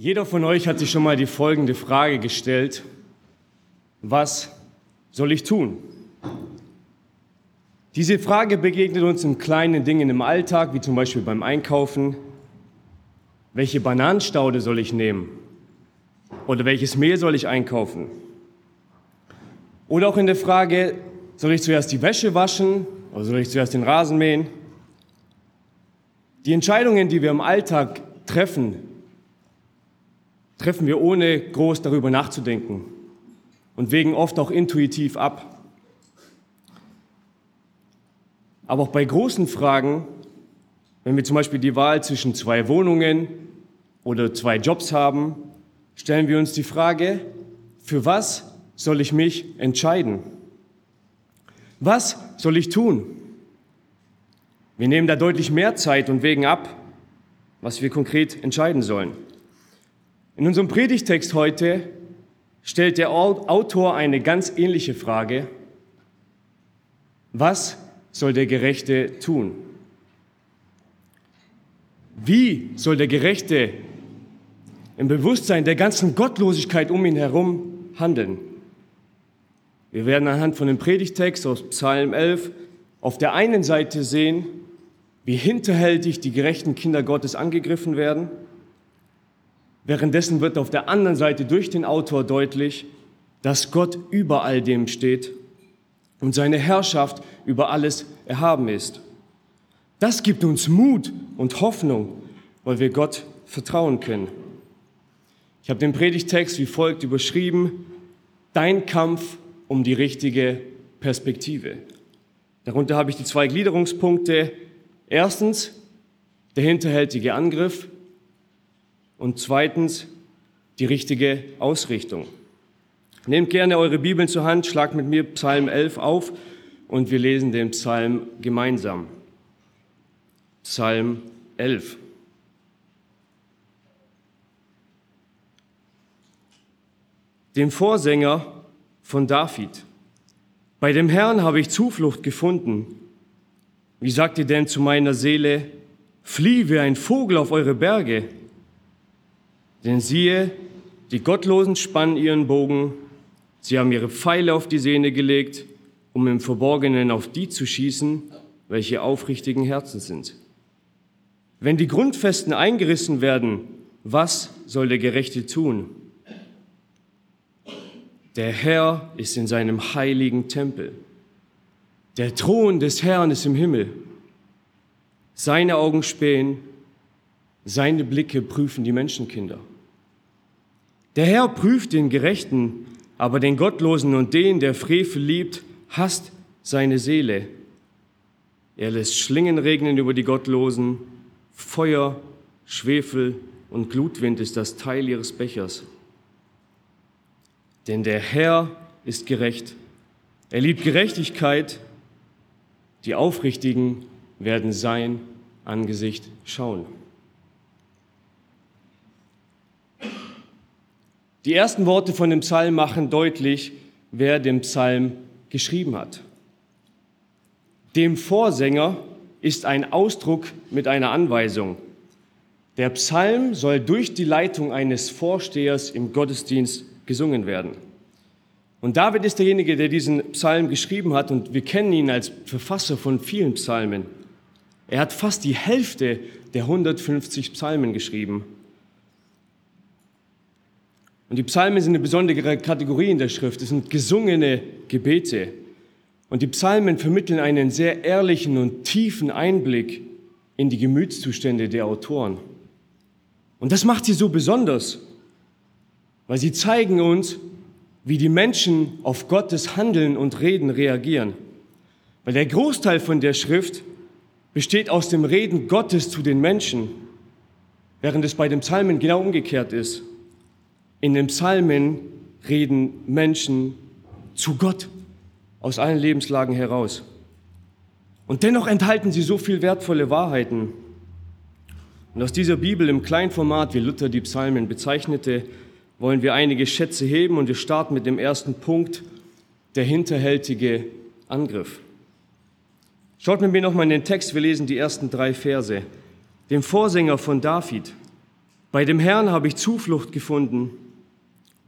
Jeder von euch hat sich schon mal die folgende Frage gestellt. Was soll ich tun? Diese Frage begegnet uns in kleinen Dingen im Alltag, wie zum Beispiel beim Einkaufen. Welche Bananenstaude soll ich nehmen? Oder welches Mehl soll ich einkaufen? Oder auch in der Frage, soll ich zuerst die Wäsche waschen oder soll ich zuerst den Rasen mähen? Die Entscheidungen, die wir im Alltag treffen, treffen wir ohne groß darüber nachzudenken und wägen oft auch intuitiv ab. Aber auch bei großen Fragen, wenn wir zum Beispiel die Wahl zwischen zwei Wohnungen oder zwei Jobs haben, stellen wir uns die Frage, für was soll ich mich entscheiden? Was soll ich tun? Wir nehmen da deutlich mehr Zeit und wägen ab, was wir konkret entscheiden sollen. In unserem Predigtext heute stellt der Autor eine ganz ähnliche Frage. Was soll der Gerechte tun? Wie soll der Gerechte im Bewusstsein der ganzen Gottlosigkeit um ihn herum handeln? Wir werden anhand von dem Predigtext aus Psalm 11 auf der einen Seite sehen, wie hinterhältig die gerechten Kinder Gottes angegriffen werden – Währenddessen wird auf der anderen Seite durch den Autor deutlich, dass Gott über all dem steht und seine Herrschaft über alles erhaben ist. Das gibt uns Mut und Hoffnung, weil wir Gott vertrauen können. Ich habe den Predigtext wie folgt überschrieben, Dein Kampf um die richtige Perspektive. Darunter habe ich die zwei Gliederungspunkte. Erstens der hinterhältige Angriff und zweitens die richtige Ausrichtung. Nehmt gerne eure Bibeln zur Hand, schlagt mit mir Psalm 11 auf und wir lesen den Psalm gemeinsam. Psalm 11. Dem Vorsänger von David. Bei dem Herrn habe ich Zuflucht gefunden. Wie sagt ihr denn zu meiner Seele, flieh wie ein Vogel auf eure Berge? Denn siehe, die Gottlosen spannen ihren Bogen, sie haben ihre Pfeile auf die Sehne gelegt, um im Verborgenen auf die zu schießen, welche aufrichtigen Herzen sind. Wenn die Grundfesten eingerissen werden, was soll der Gerechte tun? Der Herr ist in seinem heiligen Tempel. Der Thron des Herrn ist im Himmel. Seine Augen spähen seine Blicke prüfen die Menschenkinder. Der Herr prüft den Gerechten, aber den Gottlosen und den, der Frevel liebt, hasst seine Seele. Er lässt Schlingen regnen über die Gottlosen, Feuer, Schwefel und Glutwind ist das Teil ihres Bechers. Denn der Herr ist gerecht. Er liebt Gerechtigkeit. Die Aufrichtigen werden sein Angesicht schauen. Die ersten Worte von dem Psalm machen deutlich, wer den Psalm geschrieben hat. Dem Vorsänger ist ein Ausdruck mit einer Anweisung. Der Psalm soll durch die Leitung eines Vorstehers im Gottesdienst gesungen werden. Und David ist derjenige, der diesen Psalm geschrieben hat und wir kennen ihn als Verfasser von vielen Psalmen. Er hat fast die Hälfte der 150 Psalmen geschrieben. Und die Psalmen sind eine besondere Kategorie in der Schrift. Es sind gesungene Gebete. Und die Psalmen vermitteln einen sehr ehrlichen und tiefen Einblick in die Gemütszustände der Autoren. Und das macht sie so besonders, weil sie zeigen uns, wie die Menschen auf Gottes Handeln und Reden reagieren. Weil der Großteil von der Schrift besteht aus dem Reden Gottes zu den Menschen, während es bei den Psalmen genau umgekehrt ist. In den Psalmen reden Menschen zu Gott aus allen Lebenslagen heraus. Und dennoch enthalten sie so viel wertvolle Wahrheiten. Und aus dieser Bibel im Kleinformat, wie Luther die Psalmen bezeichnete, wollen wir einige Schätze heben und wir starten mit dem ersten Punkt, der hinterhältige Angriff. Schaut mit mir nochmal in den Text, wir lesen die ersten drei Verse. Dem Vorsänger von David, Bei dem Herrn habe ich Zuflucht gefunden.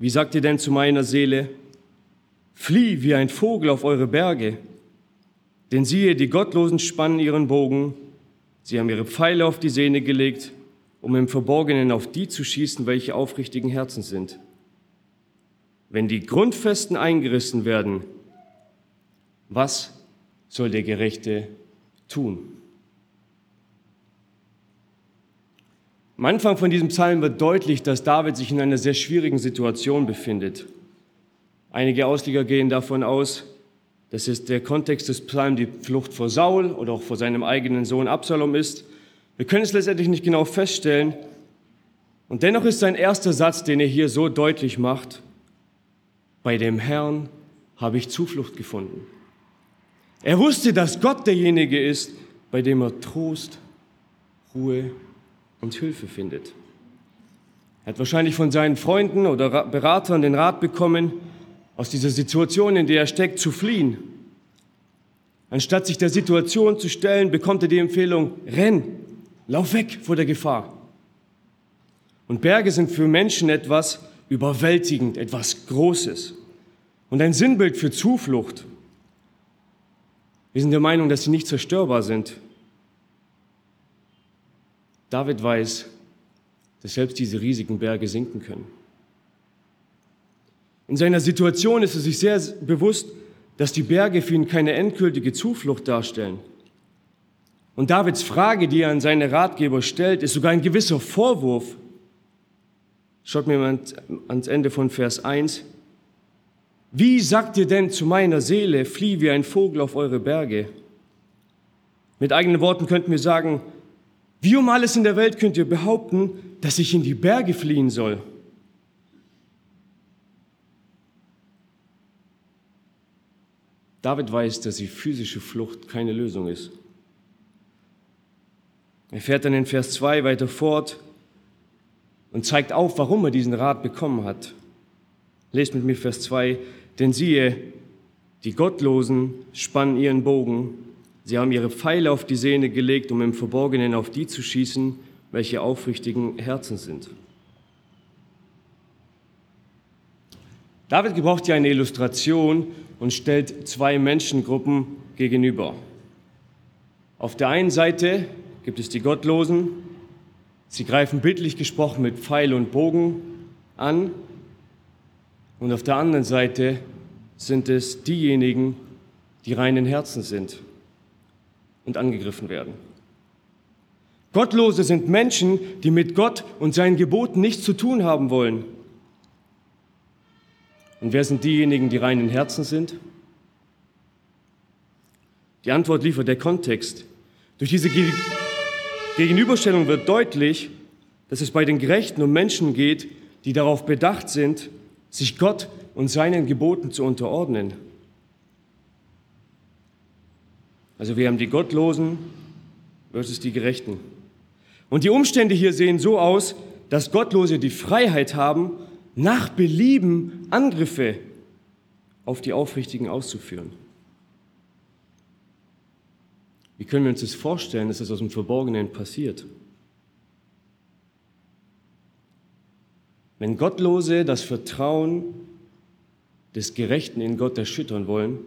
Wie sagt ihr denn zu meiner Seele? Flieh wie ein Vogel auf eure Berge. Denn siehe, die Gottlosen spannen ihren Bogen. Sie haben ihre Pfeile auf die Sehne gelegt, um im Verborgenen auf die zu schießen, welche aufrichtigen Herzen sind. Wenn die Grundfesten eingerissen werden, was soll der Gerechte tun? Am Anfang von diesem Psalm wird deutlich, dass David sich in einer sehr schwierigen Situation befindet. Einige Ausleger gehen davon aus, dass es der Kontext des Psalms die Flucht vor Saul oder auch vor seinem eigenen Sohn Absalom ist. Wir können es letztendlich nicht genau feststellen. Und dennoch ist sein erster Satz, den er hier so deutlich macht, bei dem Herrn habe ich Zuflucht gefunden. Er wusste, dass Gott derjenige ist, bei dem er Trost, Ruhe und Hilfe findet. Er hat wahrscheinlich von seinen Freunden oder Beratern den Rat bekommen, aus dieser Situation, in der er steckt, zu fliehen. Anstatt sich der Situation zu stellen, bekommt er die Empfehlung, renn, lauf weg vor der Gefahr. Und Berge sind für Menschen etwas überwältigend, etwas Großes und ein Sinnbild für Zuflucht. Wir sind der Meinung, dass sie nicht zerstörbar sind, David weiß, dass selbst diese riesigen Berge sinken können. In seiner Situation ist er sich sehr bewusst, dass die Berge für ihn keine endgültige Zuflucht darstellen. Und Davids Frage, die er an seine Ratgeber stellt, ist sogar ein gewisser Vorwurf. Schaut mir mal ans Ende von Vers 1. Wie sagt ihr denn zu meiner Seele, flieh wie ein Vogel auf eure Berge? Mit eigenen Worten könnten wir sagen, wie um alles in der Welt könnt ihr behaupten, dass ich in die Berge fliehen soll? David weiß, dass die physische Flucht keine Lösung ist. Er fährt dann in Vers 2 weiter fort und zeigt auf, warum er diesen Rat bekommen hat. Lest mit mir Vers 2, denn siehe, die Gottlosen spannen ihren Bogen Sie haben ihre Pfeile auf die Sehne gelegt, um im Verborgenen auf die zu schießen, welche aufrichtigen Herzen sind. David gebraucht hier eine Illustration und stellt zwei Menschengruppen gegenüber. Auf der einen Seite gibt es die Gottlosen. Sie greifen bildlich gesprochen mit Pfeil und Bogen an. Und auf der anderen Seite sind es diejenigen, die reinen Herzen sind und angegriffen werden. Gottlose sind Menschen, die mit Gott und seinen Geboten nichts zu tun haben wollen. Und wer sind diejenigen, die reinen Herzen sind? Die Antwort liefert der Kontext. Durch diese Gegenüberstellung wird deutlich, dass es bei den Gerechten um Menschen geht, die darauf bedacht sind, sich Gott und seinen Geboten zu unterordnen. Also wir haben die Gottlosen versus die Gerechten. Und die Umstände hier sehen so aus, dass Gottlose die Freiheit haben, nach Belieben Angriffe auf die Aufrichtigen auszuführen. Wie können wir uns das vorstellen, dass das aus dem Verborgenen passiert? Wenn Gottlose das Vertrauen des Gerechten in Gott erschüttern wollen,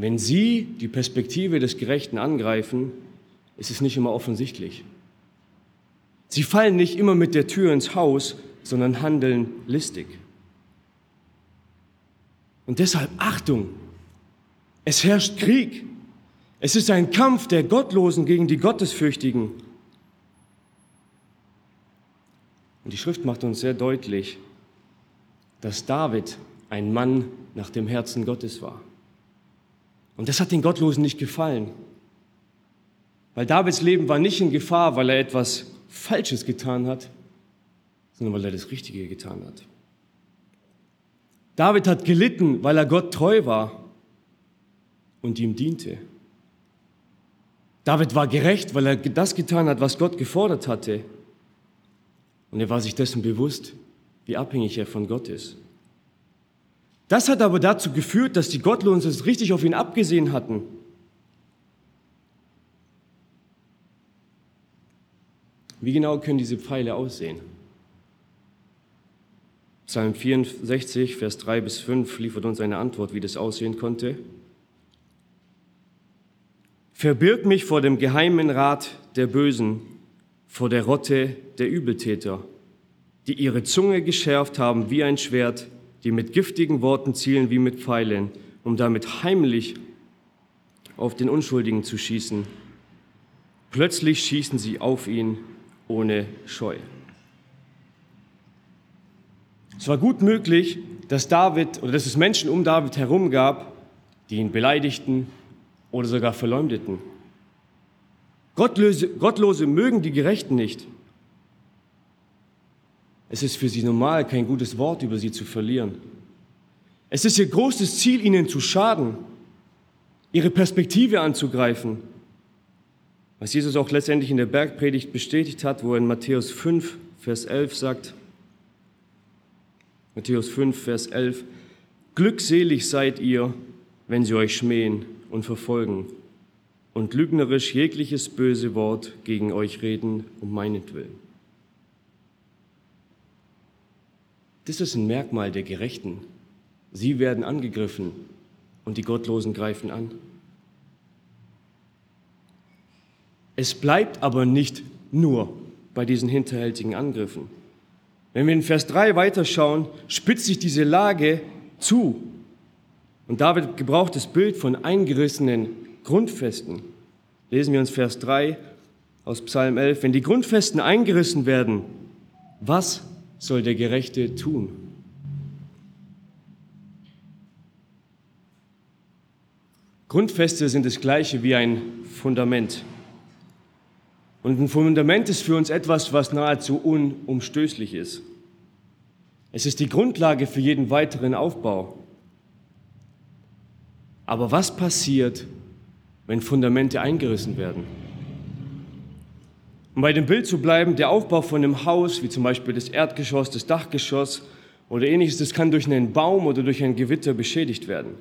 wenn Sie die Perspektive des Gerechten angreifen, ist es nicht immer offensichtlich. Sie fallen nicht immer mit der Tür ins Haus, sondern handeln listig. Und deshalb Achtung, es herrscht Krieg. Es ist ein Kampf der Gottlosen gegen die Gottesfürchtigen. Und die Schrift macht uns sehr deutlich, dass David ein Mann nach dem Herzen Gottes war. Und das hat den Gottlosen nicht gefallen. Weil Davids Leben war nicht in Gefahr, weil er etwas Falsches getan hat, sondern weil er das Richtige getan hat. David hat gelitten, weil er Gott treu war und ihm diente. David war gerecht, weil er das getan hat, was Gott gefordert hatte. Und er war sich dessen bewusst, wie abhängig er von Gott ist. Das hat aber dazu geführt, dass die Gottlosen es richtig auf ihn abgesehen hatten. Wie genau können diese Pfeile aussehen? Psalm 64, Vers 3 bis 5 liefert uns eine Antwort, wie das aussehen konnte. Verbirg mich vor dem geheimen Rat der Bösen, vor der Rotte der Übeltäter, die ihre Zunge geschärft haben wie ein Schwert, die mit giftigen Worten zielen wie mit Pfeilen, um damit heimlich auf den Unschuldigen zu schießen. Plötzlich schießen sie auf ihn ohne Scheu. Es war gut möglich, dass David oder dass es Menschen um David herum gab, die ihn beleidigten oder sogar verleumdeten. Gottlose, Gottlose mögen die Gerechten nicht. Es ist für sie normal, kein gutes Wort über sie zu verlieren. Es ist ihr großes Ziel, ihnen zu schaden, ihre Perspektive anzugreifen. Was Jesus auch letztendlich in der Bergpredigt bestätigt hat, wo er in Matthäus 5, Vers 11 sagt, Matthäus 5, Vers 11, Glückselig seid ihr, wenn sie euch schmähen und verfolgen und lügnerisch jegliches böse Wort gegen euch reden um meinetwillen. Das ist ein Merkmal der Gerechten. Sie werden angegriffen und die Gottlosen greifen an. Es bleibt aber nicht nur bei diesen hinterhältigen Angriffen. Wenn wir in Vers 3 weiterschauen, spitzt sich diese Lage zu. Und David gebraucht das Bild von eingerissenen Grundfesten. Lesen wir uns Vers 3 aus Psalm 11. Wenn die Grundfesten eingerissen werden, was soll der Gerechte tun? Grundfeste sind das gleiche wie ein Fundament. Und ein Fundament ist für uns etwas, was nahezu unumstößlich ist. Es ist die Grundlage für jeden weiteren Aufbau. Aber was passiert, wenn Fundamente eingerissen werden? Um bei dem Bild zu bleiben, der Aufbau von einem Haus, wie zum Beispiel das Erdgeschoss, das Dachgeschoss oder ähnliches, das kann durch einen Baum oder durch ein Gewitter beschädigt werden.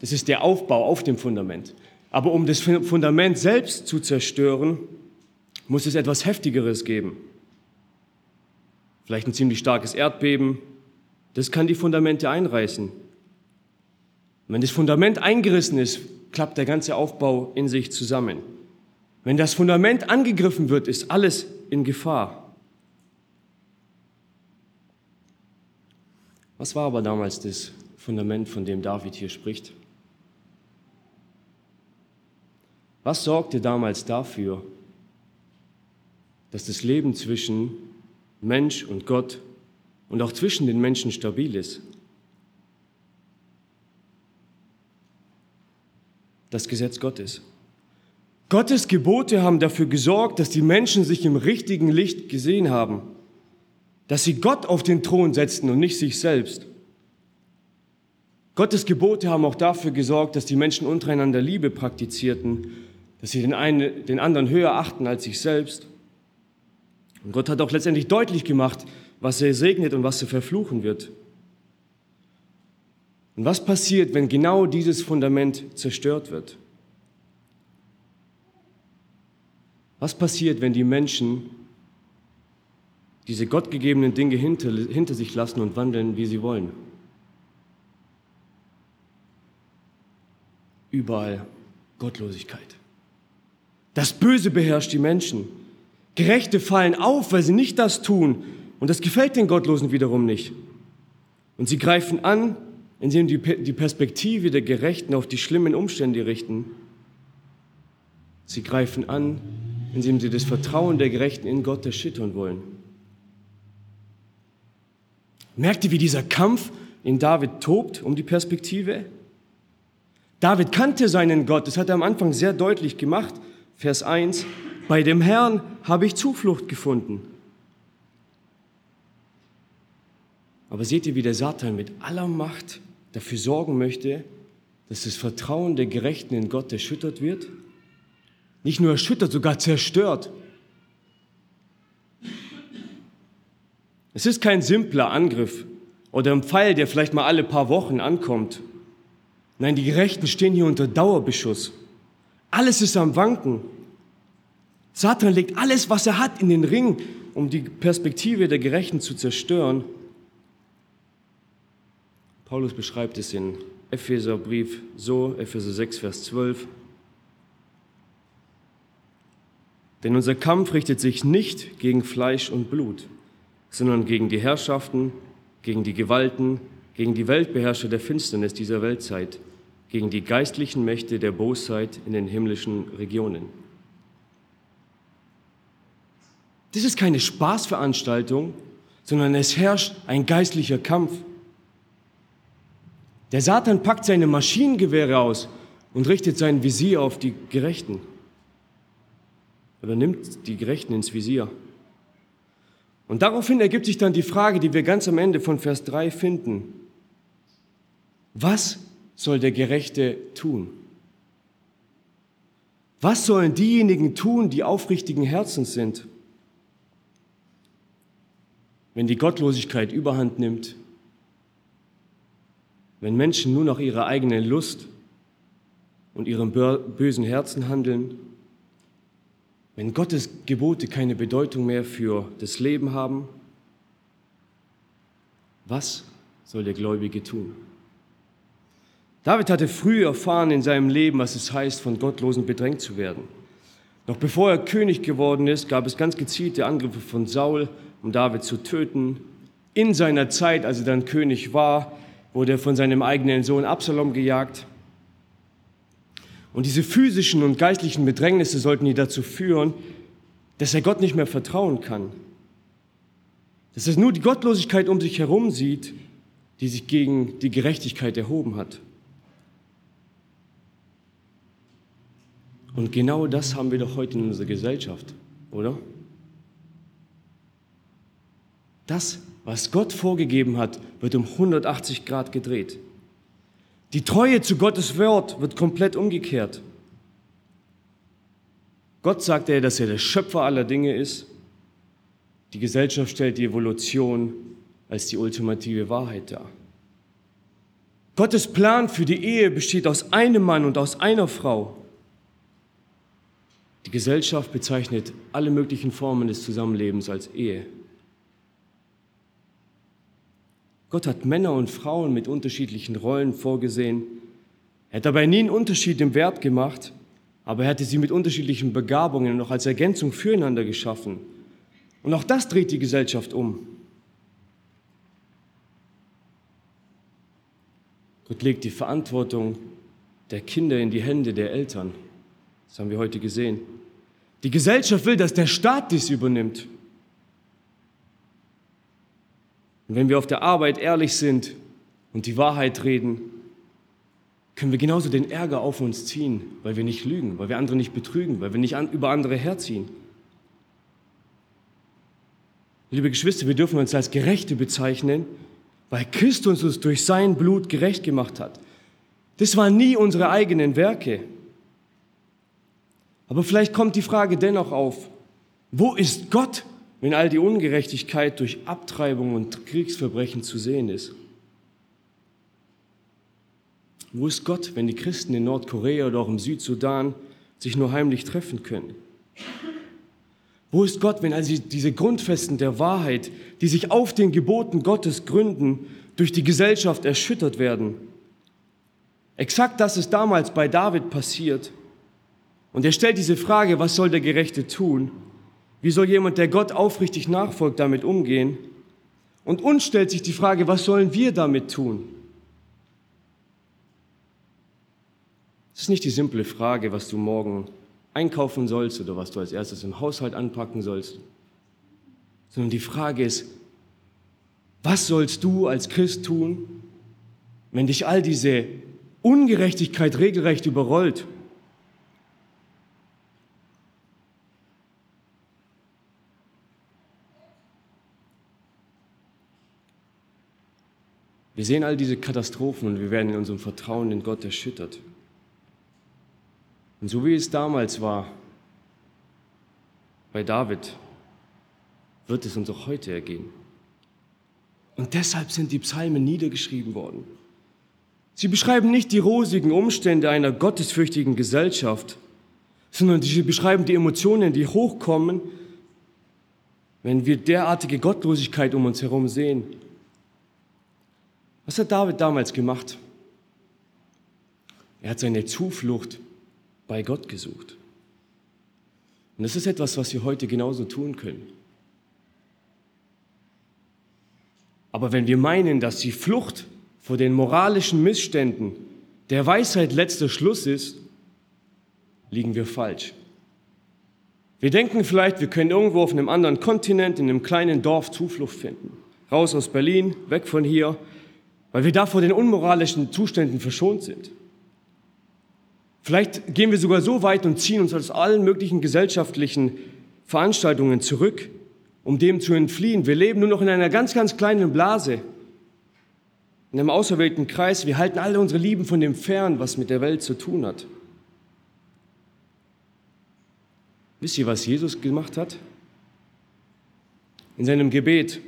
Das ist der Aufbau auf dem Fundament. Aber um das Fundament selbst zu zerstören, muss es etwas Heftigeres geben. Vielleicht ein ziemlich starkes Erdbeben. Das kann die Fundamente einreißen. Wenn das Fundament eingerissen ist, klappt der ganze Aufbau in sich zusammen. Wenn das Fundament angegriffen wird, ist alles in Gefahr. Was war aber damals das Fundament, von dem David hier spricht? Was sorgte damals dafür, dass das Leben zwischen Mensch und Gott und auch zwischen den Menschen stabil ist? Das Gesetz Gottes. Gottes Gebote haben dafür gesorgt, dass die Menschen sich im richtigen Licht gesehen haben, dass sie Gott auf den Thron setzten und nicht sich selbst. Gottes Gebote haben auch dafür gesorgt, dass die Menschen untereinander Liebe praktizierten dass sie den, einen, den anderen höher achten als sich selbst. Und Gott hat auch letztendlich deutlich gemacht, was er segnet und was er verfluchen wird. Und was passiert, wenn genau dieses Fundament zerstört wird? Was passiert, wenn die Menschen diese gottgegebenen Dinge hinter, hinter sich lassen und wandeln, wie sie wollen? Überall Gottlosigkeit. Das Böse beherrscht die Menschen. Gerechte fallen auf, weil sie nicht das tun. Und das gefällt den Gottlosen wiederum nicht. Und sie greifen an, indem sie die Perspektive der Gerechten auf die schlimmen Umstände richten. Sie greifen an, indem sie das Vertrauen der Gerechten in Gott erschüttern wollen. Merkt ihr, wie dieser Kampf in David tobt um die Perspektive? David kannte seinen Gott, das hat er am Anfang sehr deutlich gemacht. Vers 1, bei dem Herrn habe ich Zuflucht gefunden. Aber seht ihr, wie der Satan mit aller Macht dafür sorgen möchte, dass das Vertrauen der Gerechten in Gott erschüttert wird? Nicht nur erschüttert, sogar zerstört. Es ist kein simpler Angriff oder ein Pfeil, der vielleicht mal alle paar Wochen ankommt. Nein, die Gerechten stehen hier unter Dauerbeschuss. Alles ist am Wanken. Satan legt alles, was er hat, in den Ring, um die Perspektive der Gerechten zu zerstören. Paulus beschreibt es in Epheserbrief so, Epheser 6, Vers 12. Denn unser Kampf richtet sich nicht gegen Fleisch und Blut, sondern gegen die Herrschaften, gegen die Gewalten, gegen die Weltbeherrscher der Finsternis dieser Weltzeit, gegen die geistlichen Mächte der Bosheit in den himmlischen Regionen. Das ist keine Spaßveranstaltung, sondern es herrscht ein geistlicher Kampf. Der Satan packt seine Maschinengewehre aus und richtet sein Visier auf die Gerechten. Oder nimmt die Gerechten ins Visier. Und daraufhin ergibt sich dann die Frage, die wir ganz am Ende von Vers 3 finden. Was soll der Gerechte tun? Was sollen diejenigen tun, die aufrichtigen Herzens sind? wenn die Gottlosigkeit überhand nimmt, wenn Menschen nur nach ihrer eigenen Lust und ihrem bösen Herzen handeln, wenn Gottes Gebote keine Bedeutung mehr für das Leben haben, was soll der Gläubige tun? David hatte früh erfahren in seinem Leben, was es heißt, von Gottlosen bedrängt zu werden. Noch bevor er König geworden ist, gab es ganz gezielte Angriffe von Saul um David zu töten. In seiner Zeit, als er dann König war, wurde er von seinem eigenen Sohn Absalom gejagt. Und diese physischen und geistlichen Bedrängnisse sollten ihn dazu führen, dass er Gott nicht mehr vertrauen kann. Dass er nur die Gottlosigkeit um sich herum sieht, die sich gegen die Gerechtigkeit erhoben hat. Und genau das haben wir doch heute in unserer Gesellschaft, oder? Das, was Gott vorgegeben hat, wird um 180 Grad gedreht. Die Treue zu Gottes Wort wird komplett umgekehrt. Gott sagt er, dass er der Schöpfer aller Dinge ist. Die Gesellschaft stellt die Evolution als die ultimative Wahrheit dar. Gottes Plan für die Ehe besteht aus einem Mann und aus einer Frau. Die Gesellschaft bezeichnet alle möglichen Formen des Zusammenlebens als Ehe. Gott hat Männer und Frauen mit unterschiedlichen Rollen vorgesehen. Er hat dabei nie einen Unterschied im Wert gemacht, aber er hatte sie mit unterschiedlichen Begabungen noch als Ergänzung füreinander geschaffen. Und auch das dreht die Gesellschaft um. Gott legt die Verantwortung der Kinder in die Hände der Eltern. Das haben wir heute gesehen. Die Gesellschaft will, dass der Staat dies übernimmt. Und wenn wir auf der Arbeit ehrlich sind und die Wahrheit reden, können wir genauso den Ärger auf uns ziehen, weil wir nicht lügen, weil wir andere nicht betrügen, weil wir nicht an, über andere herziehen. Liebe Geschwister, wir dürfen uns als Gerechte bezeichnen, weil Christus uns durch sein Blut gerecht gemacht hat. Das waren nie unsere eigenen Werke. Aber vielleicht kommt die Frage dennoch auf, wo ist Gott wenn all die Ungerechtigkeit durch Abtreibung und Kriegsverbrechen zu sehen ist? Wo ist Gott, wenn die Christen in Nordkorea oder auch im Südsudan sich nur heimlich treffen können? Wo ist Gott, wenn also diese Grundfesten der Wahrheit, die sich auf den Geboten Gottes gründen, durch die Gesellschaft erschüttert werden? Exakt das ist damals bei David passiert. Und er stellt diese Frage, was soll der Gerechte tun? Wie soll jemand, der Gott aufrichtig nachfolgt, damit umgehen? Und uns stellt sich die Frage, was sollen wir damit tun? Es ist nicht die simple Frage, was du morgen einkaufen sollst oder was du als erstes im Haushalt anpacken sollst, sondern die Frage ist, was sollst du als Christ tun, wenn dich all diese Ungerechtigkeit regelrecht überrollt? Wir sehen all diese Katastrophen und wir werden in unserem Vertrauen in Gott erschüttert. Und so wie es damals war bei David, wird es uns auch heute ergehen. Und deshalb sind die Psalmen niedergeschrieben worden. Sie beschreiben nicht die rosigen Umstände einer gottesfürchtigen Gesellschaft, sondern sie beschreiben die Emotionen, die hochkommen, wenn wir derartige Gottlosigkeit um uns herum sehen. Was hat David damals gemacht? Er hat seine Zuflucht bei Gott gesucht. Und das ist etwas, was wir heute genauso tun können. Aber wenn wir meinen, dass die Flucht vor den moralischen Missständen der Weisheit letzter Schluss ist, liegen wir falsch. Wir denken vielleicht, wir können irgendwo auf einem anderen Kontinent, in einem kleinen Dorf Zuflucht finden. Raus aus Berlin, weg von hier, weil wir da vor den unmoralischen Zuständen verschont sind. Vielleicht gehen wir sogar so weit und ziehen uns aus allen möglichen gesellschaftlichen Veranstaltungen zurück, um dem zu entfliehen. Wir leben nur noch in einer ganz, ganz kleinen Blase, in einem auserwählten Kreis. Wir halten alle unsere Lieben von dem fern, was mit der Welt zu tun hat. Wisst ihr, was Jesus gemacht hat? In seinem Gebet,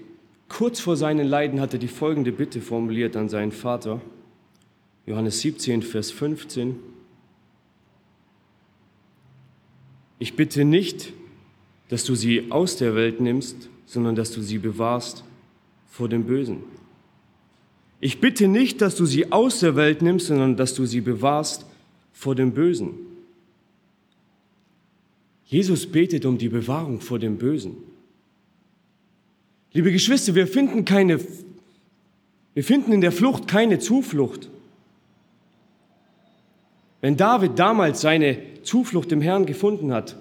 kurz vor seinen Leiden, hat er die folgende Bitte formuliert an seinen Vater. Johannes 17, Vers 15. Ich bitte nicht, dass du sie aus der Welt nimmst, sondern dass du sie bewahrst vor dem Bösen. Ich bitte nicht, dass du sie aus der Welt nimmst, sondern dass du sie bewahrst vor dem Bösen. Jesus betet um die Bewahrung vor dem Bösen. Liebe Geschwister, wir finden keine, wir finden in der Flucht keine Zuflucht. Wenn David damals seine Zuflucht im Herrn gefunden hat,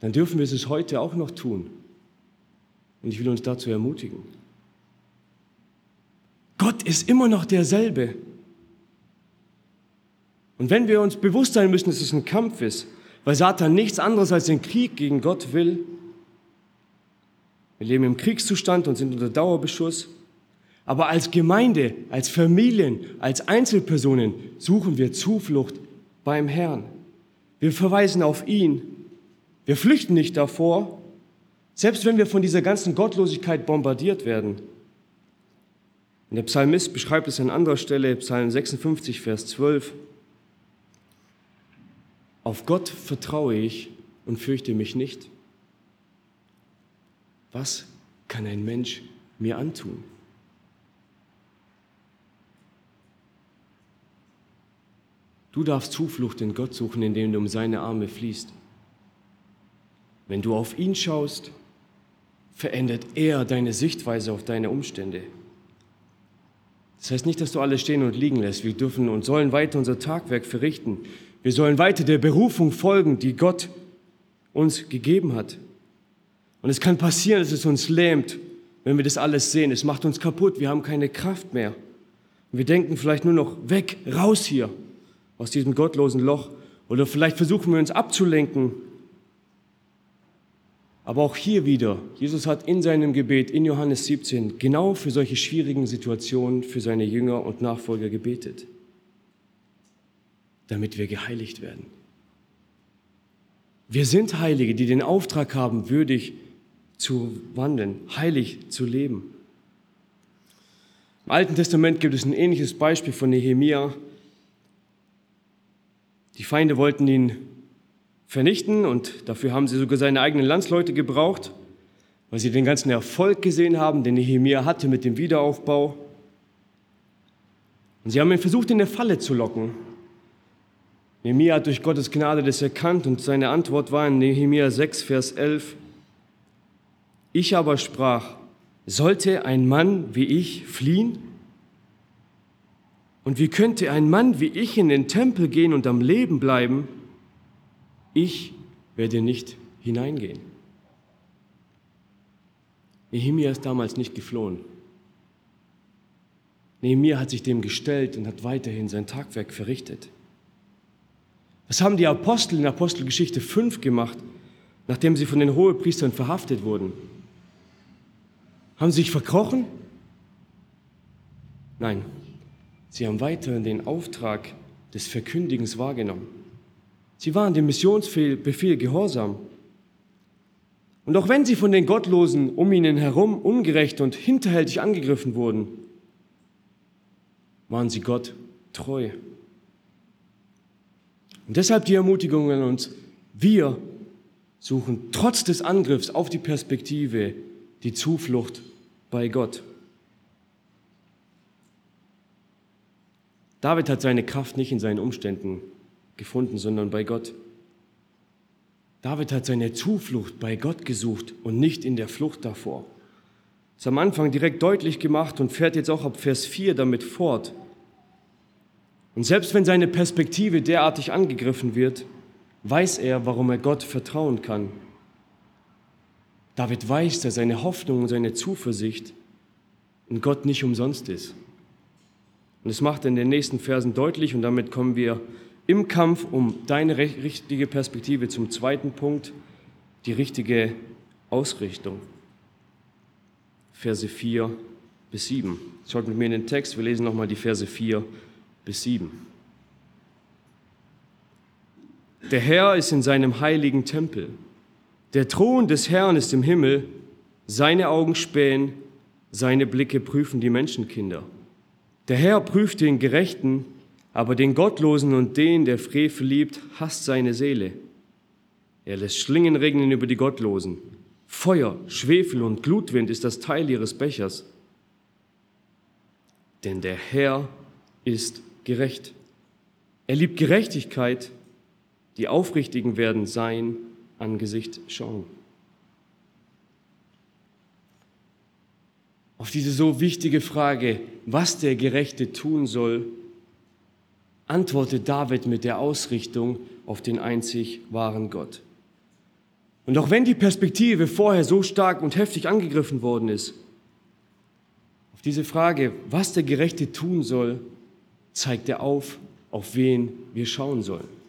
dann dürfen wir es heute auch noch tun. Und ich will uns dazu ermutigen. Gott ist immer noch derselbe. Und wenn wir uns bewusst sein müssen, dass es ein Kampf ist, weil Satan nichts anderes als den Krieg gegen Gott will, wir leben im Kriegszustand und sind unter Dauerbeschuss, aber als Gemeinde, als Familien, als Einzelpersonen suchen wir Zuflucht beim Herrn. Wir verweisen auf ihn. Wir flüchten nicht davor, selbst wenn wir von dieser ganzen Gottlosigkeit bombardiert werden. Und der Psalmist beschreibt es an anderer Stelle, Psalm 56, Vers 12. Auf Gott vertraue ich und fürchte mich nicht. Was kann ein Mensch mir antun? Du darfst Zuflucht in Gott suchen, indem du um seine Arme fließt. Wenn du auf ihn schaust, verändert er deine Sichtweise auf deine Umstände. Das heißt nicht, dass du alles stehen und liegen lässt. Wir dürfen und sollen weiter unser Tagwerk verrichten. Wir sollen weiter der Berufung folgen, die Gott uns gegeben hat. Und es kann passieren, dass es uns lähmt, wenn wir das alles sehen. Es macht uns kaputt. Wir haben keine Kraft mehr. Und wir denken vielleicht nur noch weg, raus hier aus diesem gottlosen Loch. Oder vielleicht versuchen wir uns abzulenken. Aber auch hier wieder, Jesus hat in seinem Gebet in Johannes 17 genau für solche schwierigen Situationen für seine Jünger und Nachfolger gebetet, damit wir geheiligt werden. Wir sind Heilige, die den Auftrag haben, würdig zu wandeln, heilig zu leben. Im Alten Testament gibt es ein ähnliches Beispiel von Nehemia, die Feinde wollten ihn vernichten und dafür haben sie sogar seine eigenen Landsleute gebraucht, weil sie den ganzen Erfolg gesehen haben, den Nehemiah hatte mit dem Wiederaufbau. Und sie haben ihn versucht, in eine Falle zu locken. Nehemiah hat durch Gottes Gnade das erkannt und seine Antwort war in Nehemiah 6, Vers 11. Ich aber sprach, sollte ein Mann wie ich fliehen? Und wie könnte ein Mann wie ich in den Tempel gehen und am Leben bleiben? Ich werde nicht hineingehen. Nehemia ist damals nicht geflohen. Nehemia hat sich dem gestellt und hat weiterhin sein Tagwerk verrichtet. Was haben die Apostel in Apostelgeschichte 5 gemacht, nachdem sie von den Hohepriestern verhaftet wurden? Haben sie sich verkrochen? Nein, Sie haben weiterhin den Auftrag des Verkündigens wahrgenommen. Sie waren dem Missionsbefehl gehorsam. Und auch wenn sie von den Gottlosen um ihnen herum ungerecht und hinterhältig angegriffen wurden, waren sie Gott treu. Und deshalb die Ermutigung an uns, Wir suchen trotz des Angriffs auf die Perspektive die Zuflucht bei Gott. David hat seine Kraft nicht in seinen Umständen gefunden, sondern bei Gott. David hat seine Zuflucht bei Gott gesucht und nicht in der Flucht davor. Das ist am Anfang direkt deutlich gemacht und fährt jetzt auch ab Vers 4 damit fort. Und selbst wenn seine Perspektive derartig angegriffen wird, weiß er, warum er Gott vertrauen kann. David weiß, dass seine Hoffnung und seine Zuversicht in Gott nicht umsonst ist. Und es macht in den nächsten Versen deutlich und damit kommen wir im Kampf um deine richtige Perspektive zum zweiten Punkt, die richtige Ausrichtung. Verse 4 bis 7. Schaut mit mir in den Text, wir lesen nochmal die Verse 4 bis 7. Der Herr ist in seinem heiligen Tempel. Der Thron des Herrn ist im Himmel. Seine Augen spähen, seine Blicke prüfen die Menschenkinder. Der Herr prüft den Gerechten, aber den Gottlosen und den, der Frevel liebt, hasst seine Seele. Er lässt Schlingen regnen über die Gottlosen. Feuer, Schwefel und Glutwind ist das Teil ihres Bechers. Denn der Herr ist gerecht. Er liebt Gerechtigkeit. Die Aufrichtigen werden sein Angesicht schauen. Auf diese so wichtige Frage, was der Gerechte tun soll, antwortet David mit der Ausrichtung auf den einzig wahren Gott. Und auch wenn die Perspektive vorher so stark und heftig angegriffen worden ist, auf diese Frage, was der Gerechte tun soll, zeigt er auf, auf wen wir schauen sollen.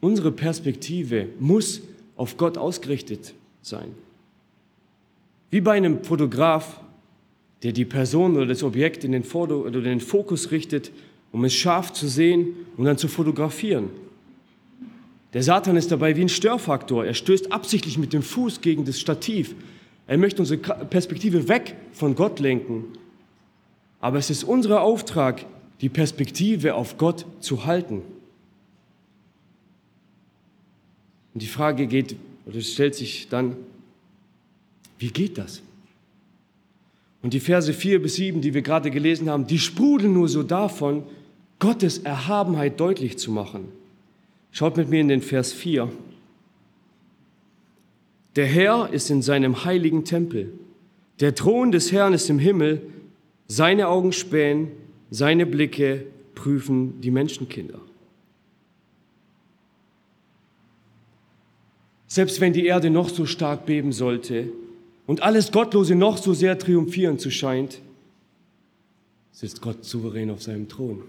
Unsere Perspektive muss auf Gott ausgerichtet sein. Wie bei einem Fotograf, der die Person oder das Objekt in den, Foto oder den Fokus richtet, um es scharf zu sehen und dann zu fotografieren. Der Satan ist dabei wie ein Störfaktor. Er stößt absichtlich mit dem Fuß gegen das Stativ. Er möchte unsere Perspektive weg von Gott lenken aber es ist unser Auftrag, die Perspektive auf Gott zu halten. Und die Frage geht, oder stellt sich dann, wie geht das? Und die Verse 4 bis 7, die wir gerade gelesen haben, die sprudeln nur so davon, Gottes Erhabenheit deutlich zu machen. Schaut mit mir in den Vers 4. Der Herr ist in seinem heiligen Tempel. Der Thron des Herrn ist im Himmel seine Augen spähen, seine Blicke prüfen die Menschenkinder. Selbst wenn die Erde noch so stark beben sollte und alles Gottlose noch so sehr triumphierend zu scheint, sitzt Gott souverän auf seinem Thron.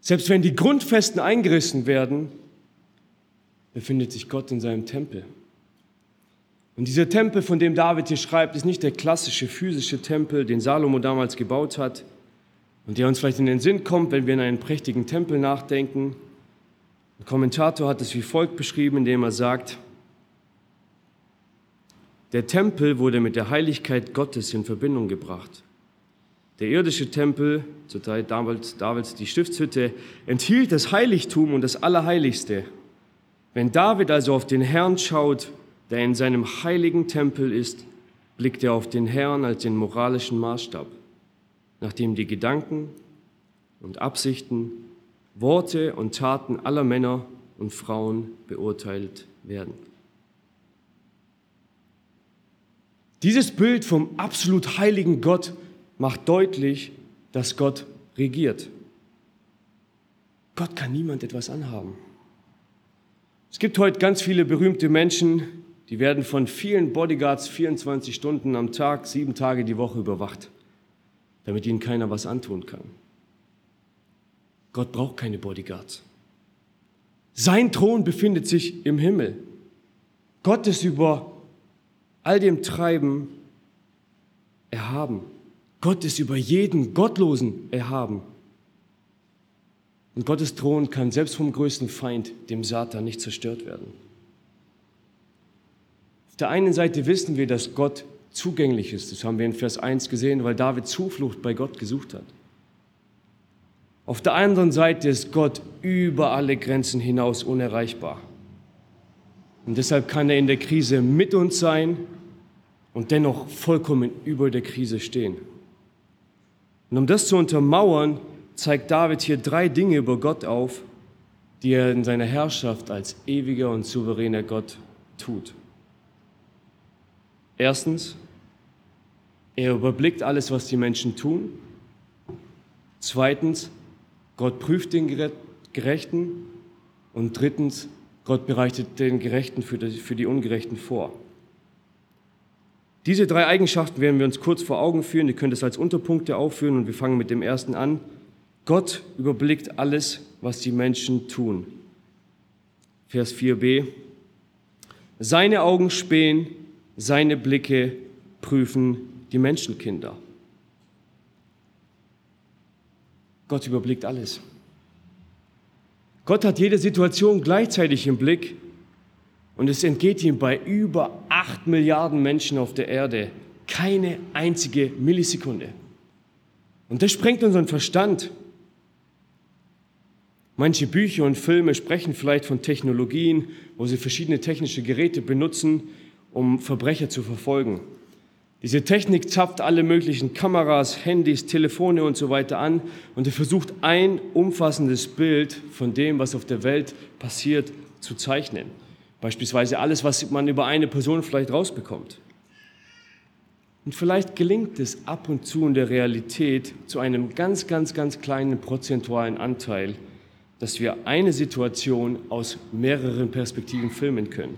Selbst wenn die Grundfesten eingerissen werden, befindet sich Gott in seinem Tempel. Und dieser Tempel, von dem David hier schreibt, ist nicht der klassische physische Tempel, den Salomo damals gebaut hat und der uns vielleicht in den Sinn kommt, wenn wir in einen prächtigen Tempel nachdenken. Ein Kommentator hat es wie folgt beschrieben, indem er sagt, der Tempel wurde mit der Heiligkeit Gottes in Verbindung gebracht. Der irdische Tempel, zur Zeit damals Davids die Stiftshütte, enthielt das Heiligtum und das Allerheiligste. Wenn David also auf den Herrn schaut, der in seinem heiligen Tempel ist, blickt er auf den Herrn als den moralischen Maßstab, nachdem die Gedanken und Absichten, Worte und Taten aller Männer und Frauen beurteilt werden. Dieses Bild vom absolut heiligen Gott macht deutlich, dass Gott regiert. Gott kann niemand etwas anhaben. Es gibt heute ganz viele berühmte Menschen, die werden von vielen Bodyguards 24 Stunden am Tag, sieben Tage die Woche überwacht, damit ihnen keiner was antun kann. Gott braucht keine Bodyguards. Sein Thron befindet sich im Himmel. Gott ist über all dem Treiben erhaben. Gott ist über jeden Gottlosen erhaben. Und Gottes Thron kann selbst vom größten Feind, dem Satan, nicht zerstört werden. Auf der einen Seite wissen wir, dass Gott zugänglich ist. Das haben wir in Vers 1 gesehen, weil David Zuflucht bei Gott gesucht hat. Auf der anderen Seite ist Gott über alle Grenzen hinaus unerreichbar. Und deshalb kann er in der Krise mit uns sein und dennoch vollkommen über der Krise stehen. Und um das zu untermauern, zeigt David hier drei Dinge über Gott auf, die er in seiner Herrschaft als ewiger und souveräner Gott tut. Erstens, er überblickt alles, was die Menschen tun. Zweitens, Gott prüft den Gerechten. Und drittens, Gott bereitet den Gerechten für die, Ungerechten vor. Diese drei Eigenschaften werden wir uns kurz vor Augen führen. Ihr könnt es als Unterpunkte aufführen und wir fangen mit dem ersten an. Gott überblickt alles, was die Menschen tun. Vers 4b. Seine Augen spähen, seine Blicke prüfen die Menschenkinder. Gott überblickt alles. Gott hat jede Situation gleichzeitig im Blick und es entgeht ihm bei über acht Milliarden Menschen auf der Erde keine einzige Millisekunde. Und das sprengt unseren Verstand. Manche Bücher und Filme sprechen vielleicht von Technologien, wo sie verschiedene technische Geräte benutzen, um Verbrecher zu verfolgen. Diese Technik zapft alle möglichen Kameras, Handys, Telefone und so weiter an und er versucht ein umfassendes Bild von dem, was auf der Welt passiert, zu zeichnen. Beispielsweise alles, was man über eine Person vielleicht rausbekommt. Und vielleicht gelingt es ab und zu in der Realität zu einem ganz, ganz, ganz kleinen prozentualen Anteil, dass wir eine Situation aus mehreren Perspektiven filmen können.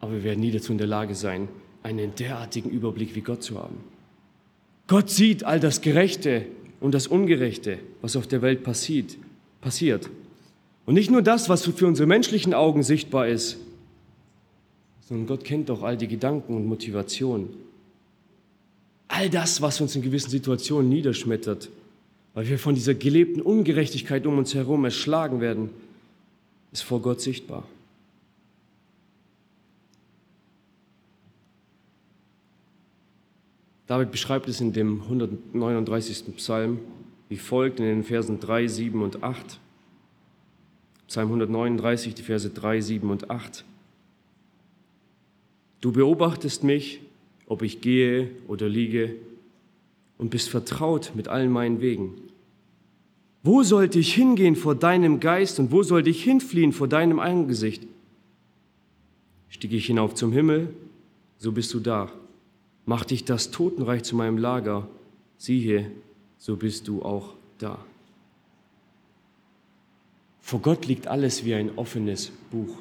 Aber wir werden nie dazu in der Lage sein, einen derartigen Überblick wie Gott zu haben. Gott sieht all das Gerechte und das Ungerechte, was auf der Welt passiert. passiert. Und nicht nur das, was für unsere menschlichen Augen sichtbar ist, sondern Gott kennt doch all die Gedanken und Motivationen. All das, was uns in gewissen Situationen niederschmettert, weil wir von dieser gelebten Ungerechtigkeit um uns herum erschlagen werden, ist vor Gott sichtbar. David beschreibt es in dem 139. Psalm wie folgt in den Versen 3, 7 und 8. Psalm 139, die Verse 3, 7 und 8. Du beobachtest mich, ob ich gehe oder liege, und bist vertraut mit allen meinen Wegen. Wo sollte ich hingehen vor deinem Geist und wo sollte ich hinfliehen vor deinem Angesicht? Stieg ich hinauf zum Himmel, so bist du da. Mach dich das Totenreich zu meinem Lager. Siehe, so bist du auch da. Vor Gott liegt alles wie ein offenes Buch.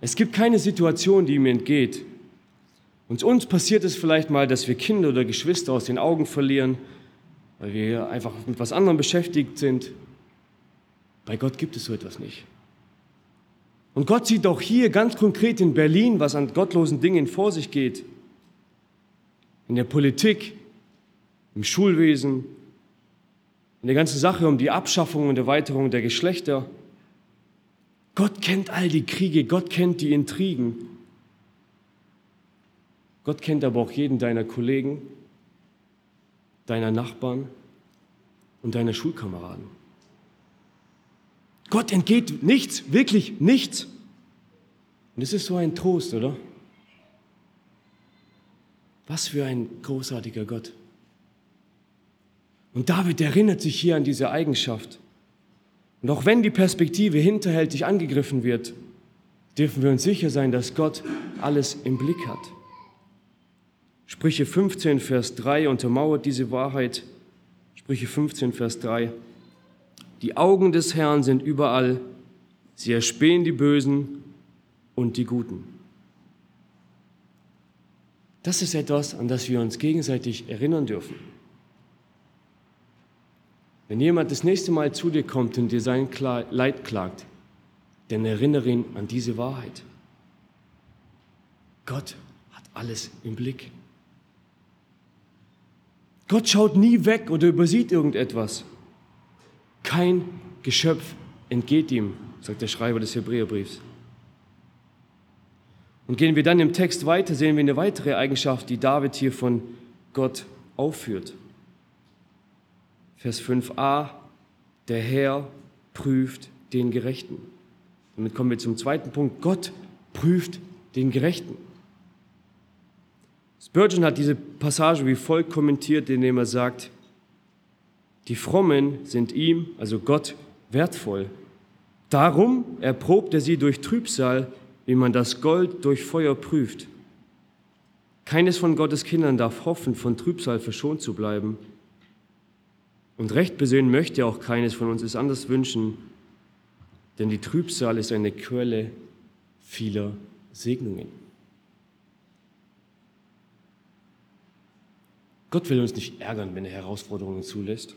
Es gibt keine Situation, die ihm entgeht. Und uns passiert es vielleicht mal, dass wir Kinder oder Geschwister aus den Augen verlieren, weil wir einfach mit was anderem beschäftigt sind. Bei Gott gibt es so etwas nicht. Und Gott sieht auch hier ganz konkret in Berlin, was an gottlosen Dingen vor sich geht in der Politik, im Schulwesen, in der ganzen Sache um die Abschaffung und Erweiterung der Geschlechter. Gott kennt all die Kriege, Gott kennt die Intrigen. Gott kennt aber auch jeden deiner Kollegen, deiner Nachbarn und deiner Schulkameraden. Gott entgeht nichts, wirklich nichts. Und es ist so ein Trost, oder? Was für ein großartiger Gott. Und David erinnert sich hier an diese Eigenschaft. Und auch wenn die Perspektive hinterhältig angegriffen wird, dürfen wir uns sicher sein, dass Gott alles im Blick hat. Sprüche 15, Vers 3 untermauert diese Wahrheit. Sprüche 15, Vers 3. Die Augen des Herrn sind überall, sie erspähen die Bösen und die Guten. Das ist etwas, an das wir uns gegenseitig erinnern dürfen. Wenn jemand das nächste Mal zu dir kommt und dir sein Leid klagt, dann erinnere ihn an diese Wahrheit. Gott hat alles im Blick. Gott schaut nie weg oder übersieht irgendetwas. Kein Geschöpf entgeht ihm, sagt der Schreiber des Hebräerbriefs. Und gehen wir dann im Text weiter, sehen wir eine weitere Eigenschaft, die David hier von Gott aufführt. Vers 5a, der Herr prüft den Gerechten. Damit kommen wir zum zweiten Punkt. Gott prüft den Gerechten. Spurgeon hat diese Passage wie folgt kommentiert, indem er sagt, die Frommen sind ihm, also Gott, wertvoll. Darum erprobt er sie durch Trübsal, wie man das Gold durch Feuer prüft. Keines von Gottes Kindern darf hoffen, von Trübsal verschont zu bleiben. Und recht besöhnen möchte auch keines von uns es anders wünschen, denn die Trübsal ist eine Quelle vieler Segnungen. Gott will uns nicht ärgern, wenn er Herausforderungen zulässt.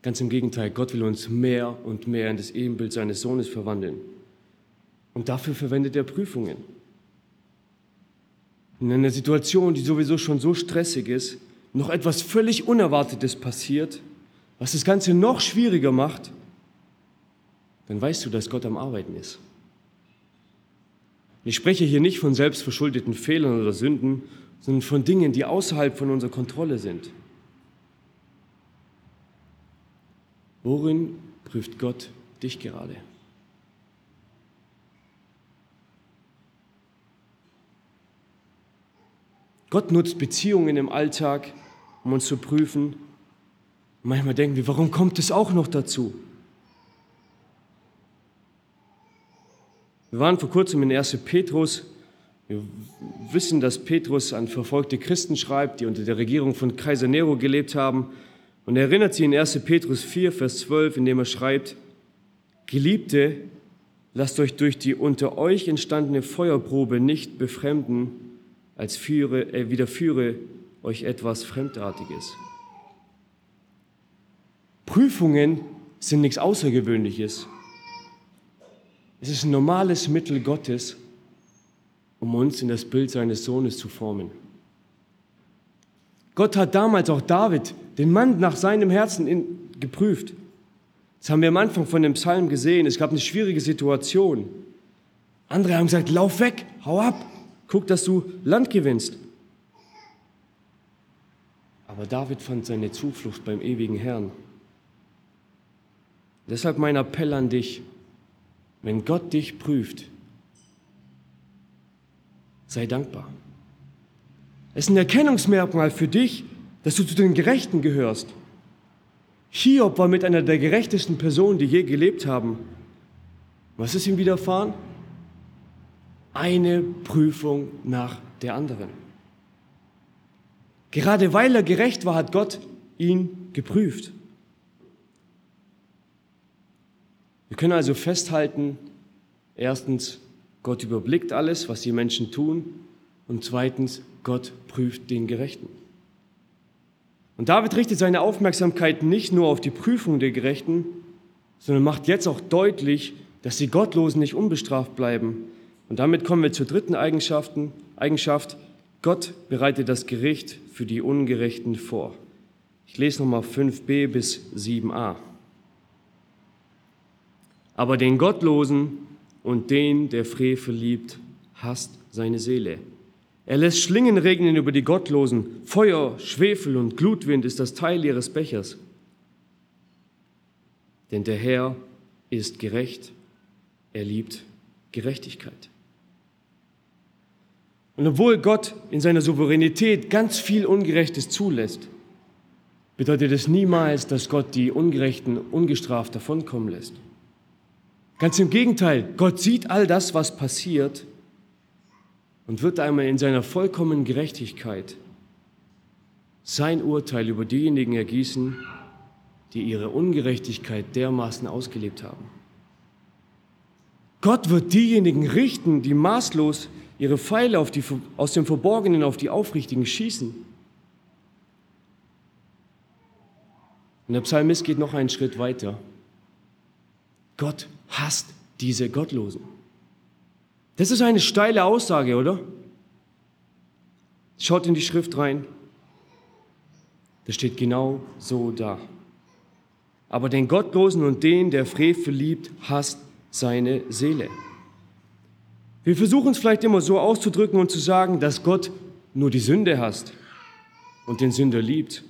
Ganz im Gegenteil, Gott will uns mehr und mehr in das Ebenbild seines Sohnes verwandeln. Und dafür verwendet er Prüfungen. In einer Situation, die sowieso schon so stressig ist, noch etwas völlig Unerwartetes passiert, was das Ganze noch schwieriger macht, dann weißt du, dass Gott am Arbeiten ist. Ich spreche hier nicht von selbstverschuldeten Fehlern oder Sünden, sondern von Dingen, die außerhalb von unserer Kontrolle sind. Worin prüft Gott dich gerade? Gott nutzt Beziehungen im Alltag, um uns zu prüfen. Manchmal denken wir, warum kommt es auch noch dazu? Wir waren vor kurzem in 1. Petrus. Wir wissen, dass Petrus an verfolgte Christen schreibt, die unter der Regierung von Kaiser Nero gelebt haben. Und er erinnert sie in 1. Petrus 4, Vers 12, indem er schreibt, Geliebte, lasst euch durch die unter euch entstandene Feuerprobe nicht befremden, als führe, äh, widerführe euch etwas Fremdartiges. Prüfungen sind nichts Außergewöhnliches. Es ist ein normales Mittel Gottes, um uns in das Bild seines Sohnes zu formen. Gott hat damals auch David den Mann nach seinem Herzen in, geprüft. Das haben wir am Anfang von dem Psalm gesehen. Es gab eine schwierige Situation. Andere haben gesagt, lauf weg, hau ab, guck, dass du Land gewinnst. Aber David fand seine Zuflucht beim ewigen Herrn. Deshalb mein Appell an dich, wenn Gott dich prüft, sei dankbar. Es ist ein Erkennungsmerkmal für dich, dass du zu den Gerechten gehörst. Hiob war mit einer der gerechtesten Personen, die je gelebt haben. Was ist ihm widerfahren? Eine Prüfung nach der anderen. Gerade weil er gerecht war, hat Gott ihn geprüft. Wir können also festhalten, erstens, Gott überblickt alles, was die Menschen tun, und zweitens, Gott prüft den Gerechten. Und David richtet seine Aufmerksamkeit nicht nur auf die Prüfung der Gerechten, sondern macht jetzt auch deutlich, dass die Gottlosen nicht unbestraft bleiben. Und damit kommen wir zur dritten Eigenschaften, Eigenschaft. Gott bereitet das Gericht für die Ungerechten vor. Ich lese nochmal 5b bis 7a. Aber den Gottlosen und den, der Frevel liebt, hasst seine Seele. Er lässt Schlingen regnen über die Gottlosen. Feuer, Schwefel und Glutwind ist das Teil ihres Bechers. Denn der Herr ist gerecht, er liebt Gerechtigkeit. Und obwohl Gott in seiner Souveränität ganz viel Ungerechtes zulässt, bedeutet es niemals, dass Gott die Ungerechten ungestraft davonkommen lässt. Ganz im Gegenteil, Gott sieht all das, was passiert und wird einmal in seiner vollkommenen Gerechtigkeit sein Urteil über diejenigen ergießen, die ihre Ungerechtigkeit dermaßen ausgelebt haben. Gott wird diejenigen richten, die maßlos ihre Pfeile die, aus dem Verborgenen auf die Aufrichtigen schießen. Und der Psalmist geht noch einen Schritt weiter. Gott hasst diese Gottlosen. Das ist eine steile Aussage, oder? Schaut in die Schrift rein. Das steht genau so da. Aber den Gottlosen und den, der Frevel liebt, hasst seine Seele. Wir versuchen es vielleicht immer so auszudrücken und zu sagen, dass Gott nur die Sünde hasst und den Sünder liebt.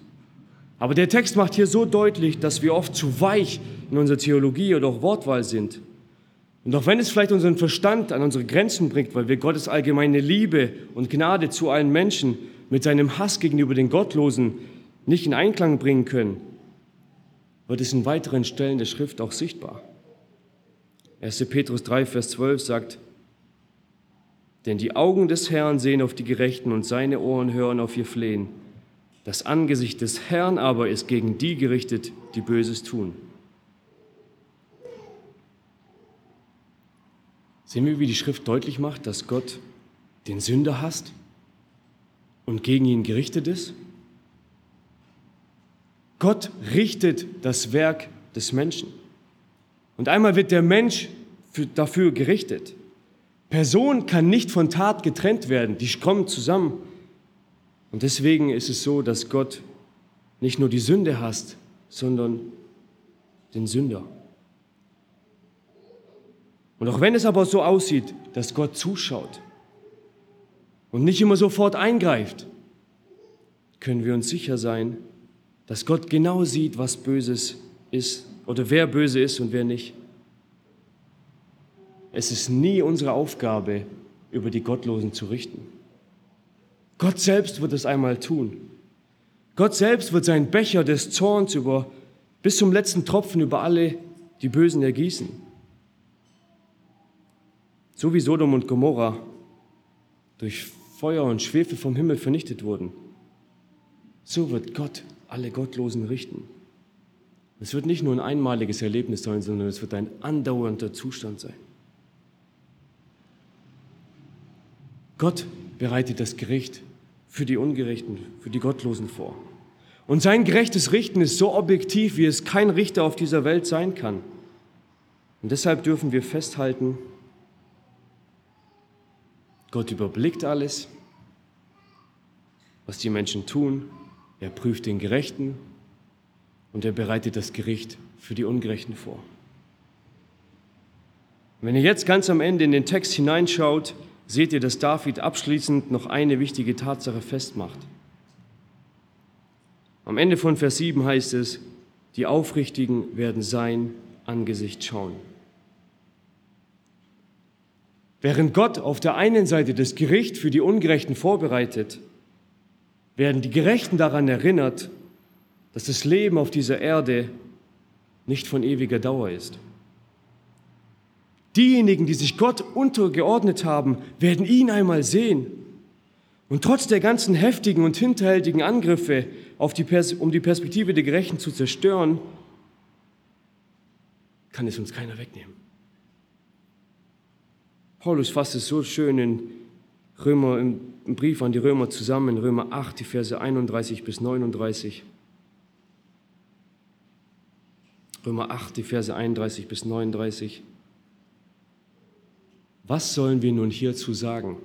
Aber der Text macht hier so deutlich, dass wir oft zu weich in unserer Theologie oder auch Wortwahl sind. Und auch wenn es vielleicht unseren Verstand an unsere Grenzen bringt, weil wir Gottes allgemeine Liebe und Gnade zu allen Menschen mit seinem Hass gegenüber den Gottlosen nicht in Einklang bringen können, wird es in weiteren Stellen der Schrift auch sichtbar. 1. Petrus 3, Vers 12 sagt, denn die Augen des Herrn sehen auf die Gerechten und seine Ohren hören auf ihr Flehen. Das Angesicht des Herrn aber ist gegen die gerichtet, die Böses tun. Sehen wir, wie die Schrift deutlich macht, dass Gott den Sünder hasst und gegen ihn gerichtet ist? Gott richtet das Werk des Menschen. Und einmal wird der Mensch für, dafür gerichtet. Person kann nicht von Tat getrennt werden, die kommen zusammen. Und deswegen ist es so, dass Gott nicht nur die Sünde hasst, sondern den Sünder. Und auch wenn es aber so aussieht, dass Gott zuschaut und nicht immer sofort eingreift, können wir uns sicher sein, dass Gott genau sieht, was Böses ist oder wer böse ist und wer nicht. Es ist nie unsere Aufgabe, über die Gottlosen zu richten. Gott selbst wird es einmal tun. Gott selbst wird seinen Becher des Zorns über, bis zum letzten Tropfen über alle die Bösen ergießen. So wie Sodom und Gomorra durch Feuer und Schwefel vom Himmel vernichtet wurden, so wird Gott alle Gottlosen richten. Es wird nicht nur ein einmaliges Erlebnis sein, sondern es wird ein andauernder Zustand sein. Gott bereitet das Gericht für die Ungerechten, für die Gottlosen vor. Und sein gerechtes Richten ist so objektiv, wie es kein Richter auf dieser Welt sein kann. Und deshalb dürfen wir festhalten, Gott überblickt alles, was die Menschen tun. Er prüft den Gerechten und er bereitet das Gericht für die Ungerechten vor. Wenn ihr jetzt ganz am Ende in den Text hineinschaut, seht ihr, dass David abschließend noch eine wichtige Tatsache festmacht. Am Ende von Vers 7 heißt es, die Aufrichtigen werden sein Angesicht schauen. Während Gott auf der einen Seite das Gericht für die Ungerechten vorbereitet, werden die Gerechten daran erinnert, dass das Leben auf dieser Erde nicht von ewiger Dauer ist. Diejenigen, die sich Gott untergeordnet haben, werden ihn einmal sehen. Und trotz der ganzen heftigen und hinterhältigen Angriffe, die um die Perspektive der Gerechten zu zerstören, kann es uns keiner wegnehmen. Paulus fasst es so schön in Römer, im Brief an die Römer zusammen, in Römer 8, die Verse 31 bis 39. Römer 8, die Verse 31 bis 39. Was sollen wir nun hierzu sagen?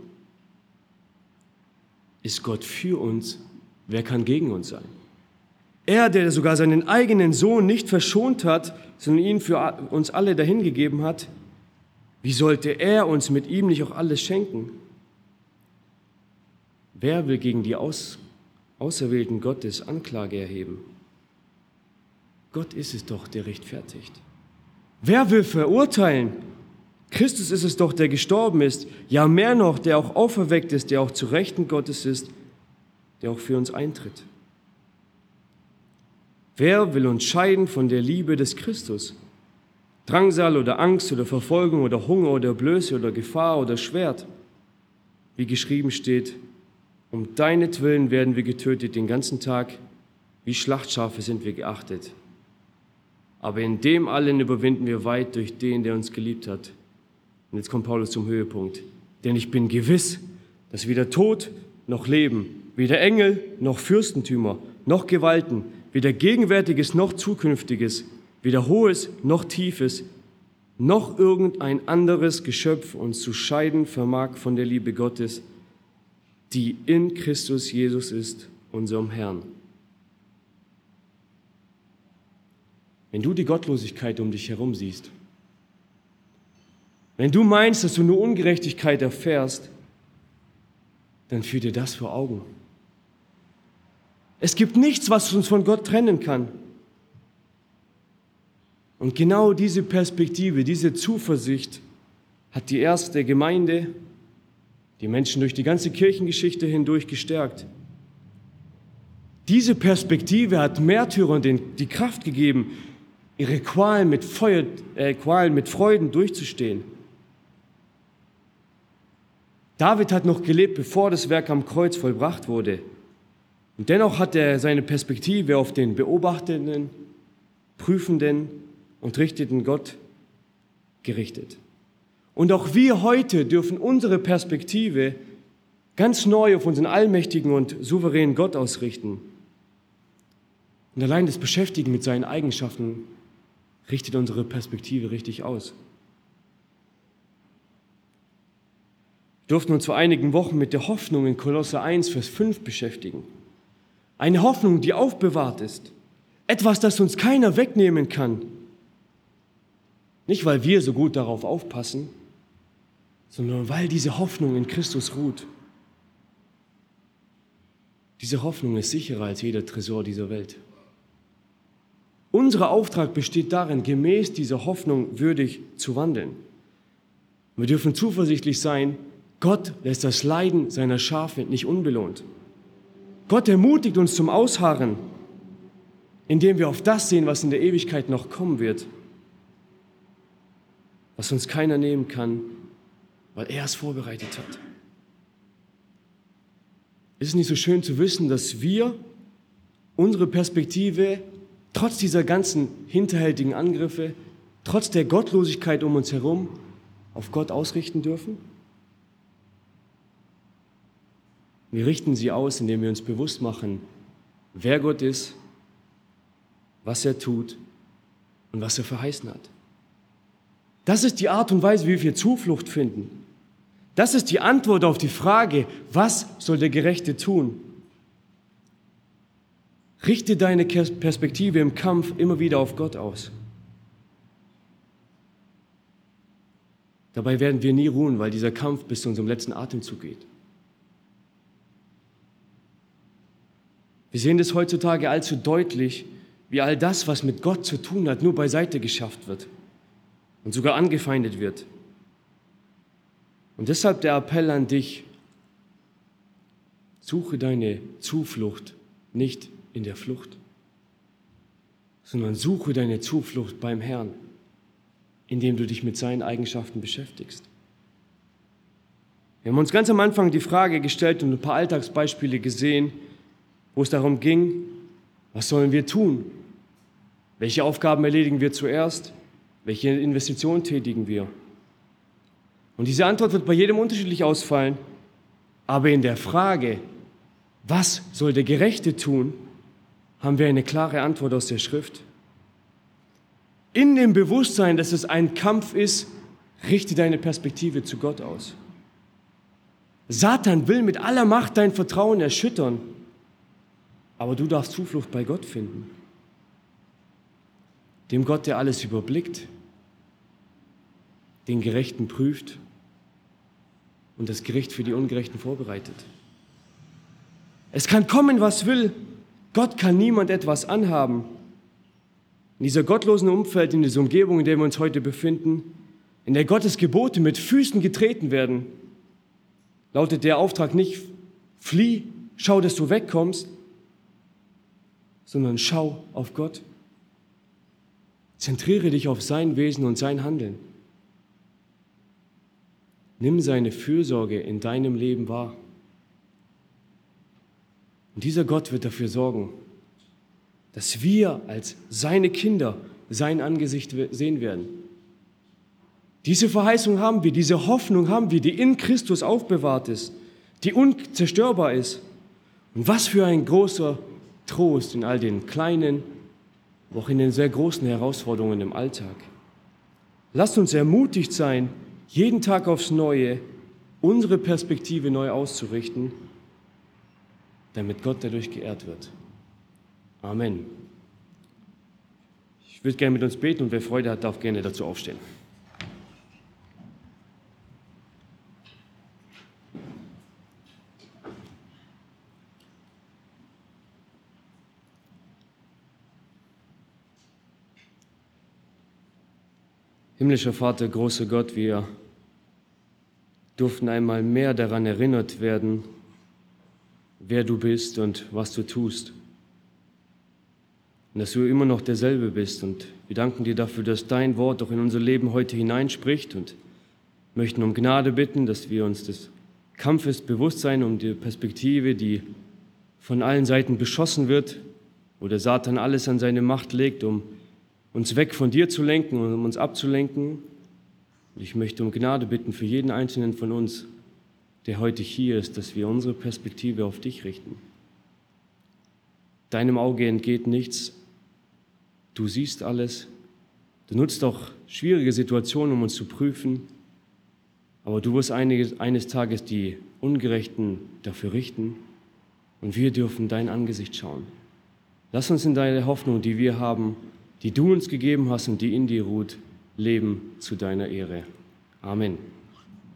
Ist Gott für uns? Wer kann gegen uns sein? Er, der sogar seinen eigenen Sohn nicht verschont hat, sondern ihn für uns alle dahingegeben hat, wie sollte er uns mit ihm nicht auch alles schenken? Wer will gegen die Aus Auserwählten Gottes Anklage erheben? Gott ist es doch, der rechtfertigt. Wer will verurteilen? Christus ist es doch, der gestorben ist, ja mehr noch, der auch auferweckt ist, der auch zu Rechten Gottes ist, der auch für uns eintritt. Wer will uns scheiden von der Liebe des Christus? Drangsal oder Angst oder Verfolgung oder Hunger oder Blöße oder Gefahr oder Schwert? Wie geschrieben steht, um deinetwillen werden wir getötet den ganzen Tag, wie Schlachtschafe sind wir geachtet. Aber in dem allen überwinden wir weit durch den, der uns geliebt hat. Und jetzt kommt Paulus zum Höhepunkt. Denn ich bin gewiss, dass weder Tod noch Leben, weder Engel noch Fürstentümer, noch Gewalten, weder Gegenwärtiges noch Zukünftiges, weder Hohes noch Tiefes, noch irgendein anderes Geschöpf uns zu scheiden vermag von der Liebe Gottes, die in Christus Jesus ist, unserem Herrn. Wenn du die Gottlosigkeit um dich herum siehst, wenn du meinst, dass du nur Ungerechtigkeit erfährst, dann führ dir das vor Augen. Es gibt nichts, was uns von Gott trennen kann. Und genau diese Perspektive, diese Zuversicht hat die erste Gemeinde, die Menschen durch die ganze Kirchengeschichte hindurch gestärkt. Diese Perspektive hat Märtyrern die Kraft gegeben, ihre Qualen mit, Feuer, äh, Qualen mit Freuden durchzustehen. David hat noch gelebt, bevor das Werk am Kreuz vollbracht wurde. Und dennoch hat er seine Perspektive auf den beobachtenden, prüfenden und richteten Gott gerichtet. Und auch wir heute dürfen unsere Perspektive ganz neu auf unseren allmächtigen und souveränen Gott ausrichten. Und allein das Beschäftigen mit seinen Eigenschaften richtet unsere Perspektive richtig aus. Durften uns vor einigen Wochen mit der Hoffnung in Kolosse 1, Vers 5 beschäftigen. Eine Hoffnung, die aufbewahrt ist. Etwas, das uns keiner wegnehmen kann. Nicht, weil wir so gut darauf aufpassen, sondern weil diese Hoffnung in Christus ruht. Diese Hoffnung ist sicherer als jeder Tresor dieser Welt. Unser Auftrag besteht darin, gemäß dieser Hoffnung würdig zu wandeln. Wir dürfen zuversichtlich sein, Gott lässt das Leiden seiner Schafe nicht unbelohnt. Gott ermutigt uns zum Ausharren, indem wir auf das sehen, was in der Ewigkeit noch kommen wird, was uns keiner nehmen kann, weil er es vorbereitet hat. Ist es nicht so schön zu wissen, dass wir unsere Perspektive trotz dieser ganzen hinterhältigen Angriffe, trotz der Gottlosigkeit um uns herum, auf Gott ausrichten dürfen? Wir richten sie aus, indem wir uns bewusst machen, wer Gott ist, was er tut und was er verheißen hat. Das ist die Art und Weise, wie wir Zuflucht finden. Das ist die Antwort auf die Frage, was soll der Gerechte tun? Richte deine Perspektive im Kampf immer wieder auf Gott aus. Dabei werden wir nie ruhen, weil dieser Kampf bis zu unserem letzten Atemzug geht. Wir sehen das heutzutage allzu deutlich, wie all das, was mit Gott zu tun hat, nur beiseite geschafft wird und sogar angefeindet wird. Und deshalb der Appell an dich, suche deine Zuflucht nicht in der Flucht, sondern suche deine Zuflucht beim Herrn, indem du dich mit seinen Eigenschaften beschäftigst. Wir haben uns ganz am Anfang die Frage gestellt und ein paar Alltagsbeispiele gesehen, wo es darum ging, was sollen wir tun? Welche Aufgaben erledigen wir zuerst? Welche Investitionen tätigen wir? Und diese Antwort wird bei jedem unterschiedlich ausfallen. Aber in der Frage, was soll der Gerechte tun, haben wir eine klare Antwort aus der Schrift. In dem Bewusstsein, dass es ein Kampf ist, richte deine Perspektive zu Gott aus. Satan will mit aller Macht dein Vertrauen erschüttern. Aber du darfst Zuflucht bei Gott finden. Dem Gott, der alles überblickt, den Gerechten prüft und das Gericht für die Ungerechten vorbereitet. Es kann kommen, was will. Gott kann niemand etwas anhaben. In dieser gottlosen Umfeld, in dieser Umgebung, in der wir uns heute befinden, in der Gottes Gebote mit Füßen getreten werden, lautet der Auftrag nicht, flieh, schau, dass du wegkommst, sondern schau auf Gott. Zentriere dich auf sein Wesen und sein Handeln. Nimm seine Fürsorge in deinem Leben wahr. Und dieser Gott wird dafür sorgen, dass wir als seine Kinder sein Angesicht sehen werden. Diese Verheißung haben wir, diese Hoffnung haben wir, die in Christus aufbewahrt ist, die unzerstörbar ist. Und was für ein großer Trost in all den kleinen, auch in den sehr großen Herausforderungen im Alltag. Lasst uns ermutigt sein, jeden Tag aufs Neue unsere Perspektive neu auszurichten, damit Gott dadurch geehrt wird. Amen. Ich würde gerne mit uns beten und wer Freude hat, darf gerne dazu aufstehen. Himmlischer Vater, großer Gott, wir durften einmal mehr daran erinnert werden, wer du bist und was du tust. Und dass du immer noch derselbe bist. Und wir danken dir dafür, dass dein Wort auch in unser Leben heute hineinspricht und möchten um Gnade bitten, dass wir uns des Kampfes bewusst sein, um die Perspektive, die von allen Seiten beschossen wird, wo der Satan alles an seine Macht legt, um uns weg von dir zu lenken und um uns abzulenken. Und ich möchte um Gnade bitten für jeden einzelnen von uns, der heute hier ist, dass wir unsere Perspektive auf dich richten. Deinem Auge entgeht nichts. Du siehst alles. Du nutzt auch schwierige Situationen, um uns zu prüfen. Aber du wirst eines, eines Tages die Ungerechten dafür richten. Und wir dürfen dein Angesicht schauen. Lass uns in deine Hoffnung, die wir haben, die du uns gegeben hast und die in dir ruht, leben zu deiner Ehre. Amen.